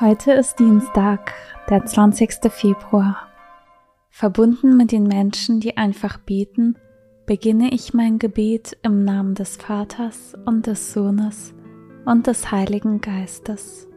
Heute ist Dienstag, der 20. Februar. Verbunden mit den Menschen, die einfach beten, beginne ich mein Gebet im Namen des Vaters und des Sohnes und des Heiligen Geistes.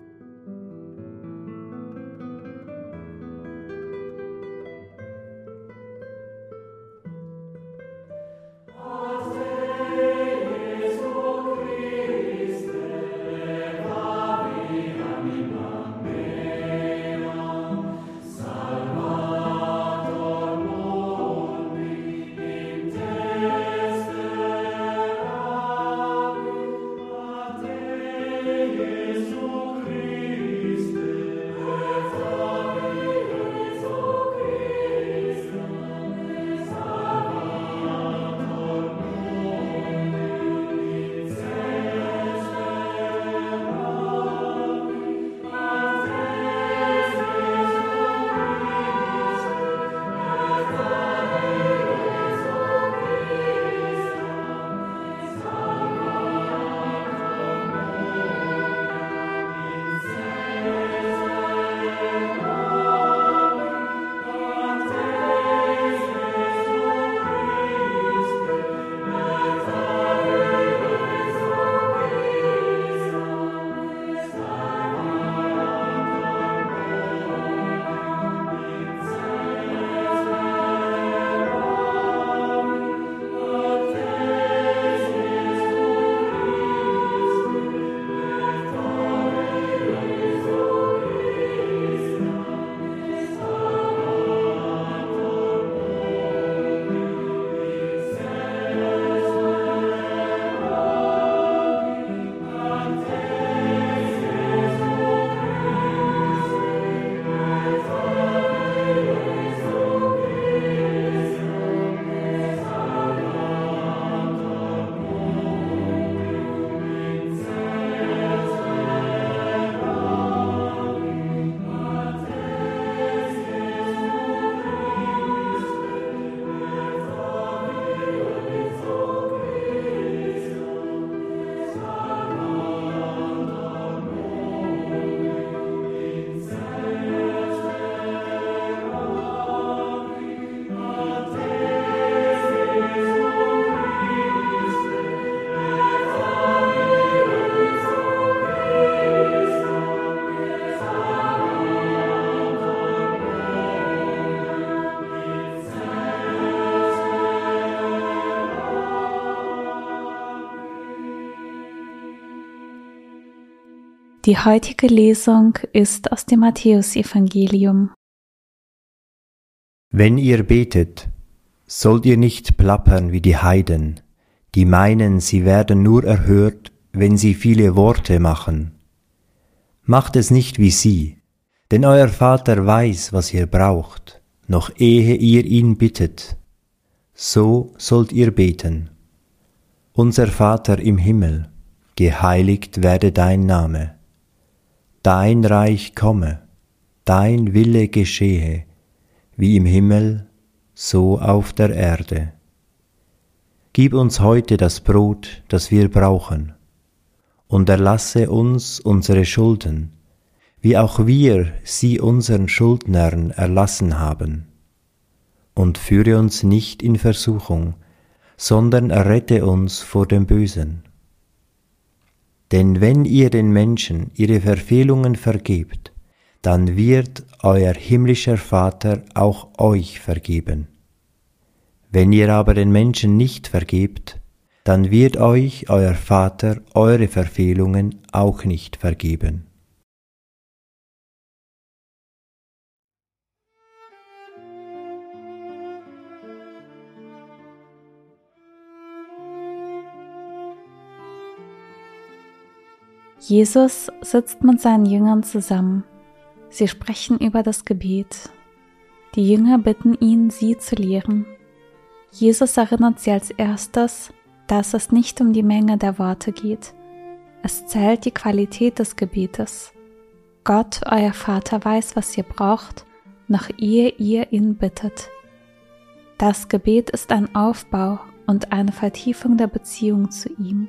Die heutige Lesung ist aus dem Matthäusevangelium. Wenn ihr betet, sollt ihr nicht plappern wie die Heiden, die meinen, sie werden nur erhört, wenn sie viele Worte machen. Macht es nicht wie sie, denn euer Vater weiß, was ihr braucht, noch ehe ihr ihn bittet. So sollt ihr beten. Unser Vater im Himmel, geheiligt werde dein Name Dein Reich komme, dein Wille geschehe, wie im Himmel, so auf der Erde. Gib uns heute das Brot, das wir brauchen, und erlasse uns unsere Schulden, wie auch wir sie unseren Schuldnern erlassen haben. Und führe uns nicht in Versuchung, sondern errette uns vor dem Bösen. Denn wenn ihr den Menschen ihre Verfehlungen vergebt, dann wird euer himmlischer Vater auch euch vergeben. Wenn ihr aber den Menschen nicht vergebt, dann wird euch euer Vater eure Verfehlungen auch nicht vergeben. Jesus sitzt mit seinen Jüngern zusammen. Sie sprechen über das Gebet. Die Jünger bitten ihn, sie zu lehren. Jesus erinnert sie als erstes, dass es nicht um die Menge der Worte geht. Es zählt die Qualität des Gebetes. Gott, euer Vater, weiß, was ihr braucht, noch ehe ihr ihn bittet. Das Gebet ist ein Aufbau und eine Vertiefung der Beziehung zu ihm.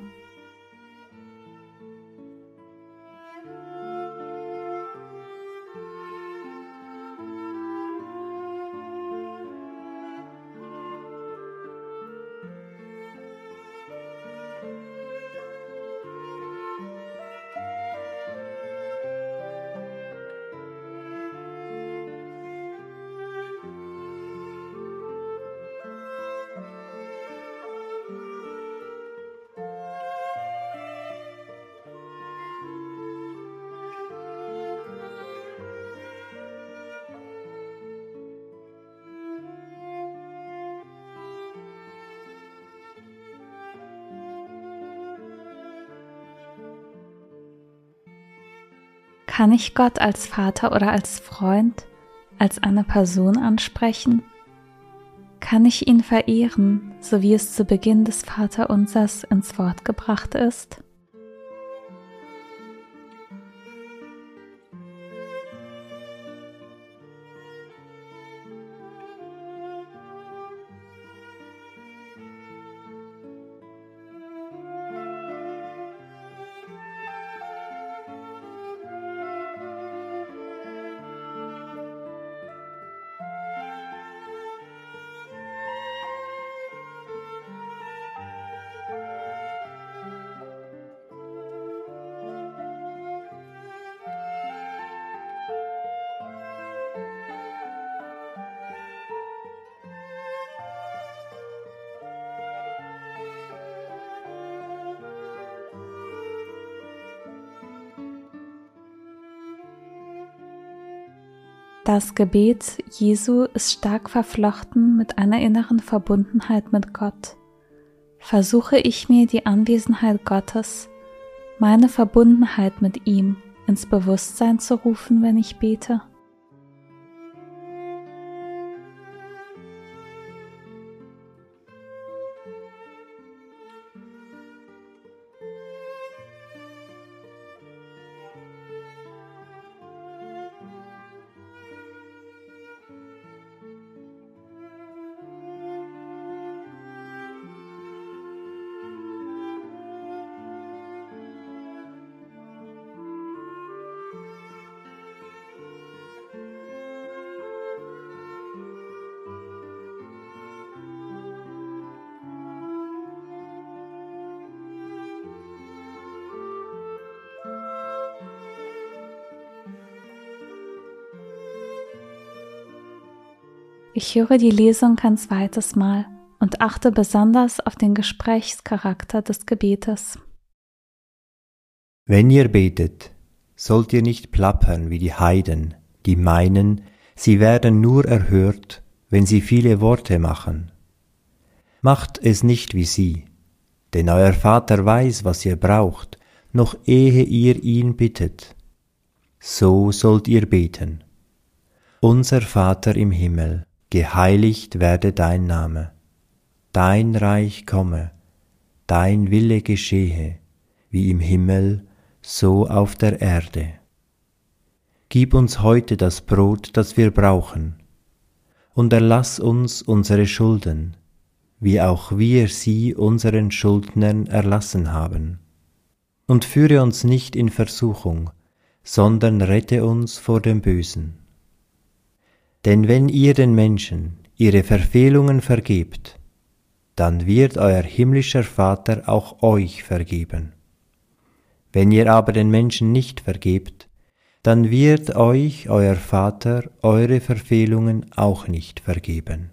Kann ich Gott als Vater oder als Freund, als eine Person ansprechen? Kann ich ihn verehren, so wie es zu Beginn des Vaterunsers ins Wort gebracht ist? Das Gebet Jesu ist stark verflochten mit einer inneren Verbundenheit mit Gott. Versuche ich mir die Anwesenheit Gottes, meine Verbundenheit mit ihm ins Bewusstsein zu rufen, wenn ich bete? Ich höre die Lesung ein zweites Mal und achte besonders auf den Gesprächscharakter des Gebetes. Wenn ihr betet, sollt ihr nicht plappern wie die Heiden, die meinen, sie werden nur erhört, wenn sie viele Worte machen. Macht es nicht wie sie, denn euer Vater weiß, was ihr braucht, noch ehe ihr ihn bittet. So sollt ihr beten. Unser Vater im Himmel, geheiligt werde dein Name, dein Reich komme, dein Wille geschehe, wie im Himmel, so auf der Erde. Gib uns heute das Brot, das wir brauchen, und erlass uns unsere Schulden, wie auch wir sie unseren Schuldnern erlassen haben. Und führe uns nicht in Versuchung, sondern rette uns vor dem Bösen. Denn wenn ihr den Menschen ihre Verfehlungen vergebt, dann wird euer himmlischer Vater auch euch vergeben. Wenn ihr aber den Menschen nicht vergebt, dann wird euch euer Vater eure Verfehlungen auch nicht vergeben.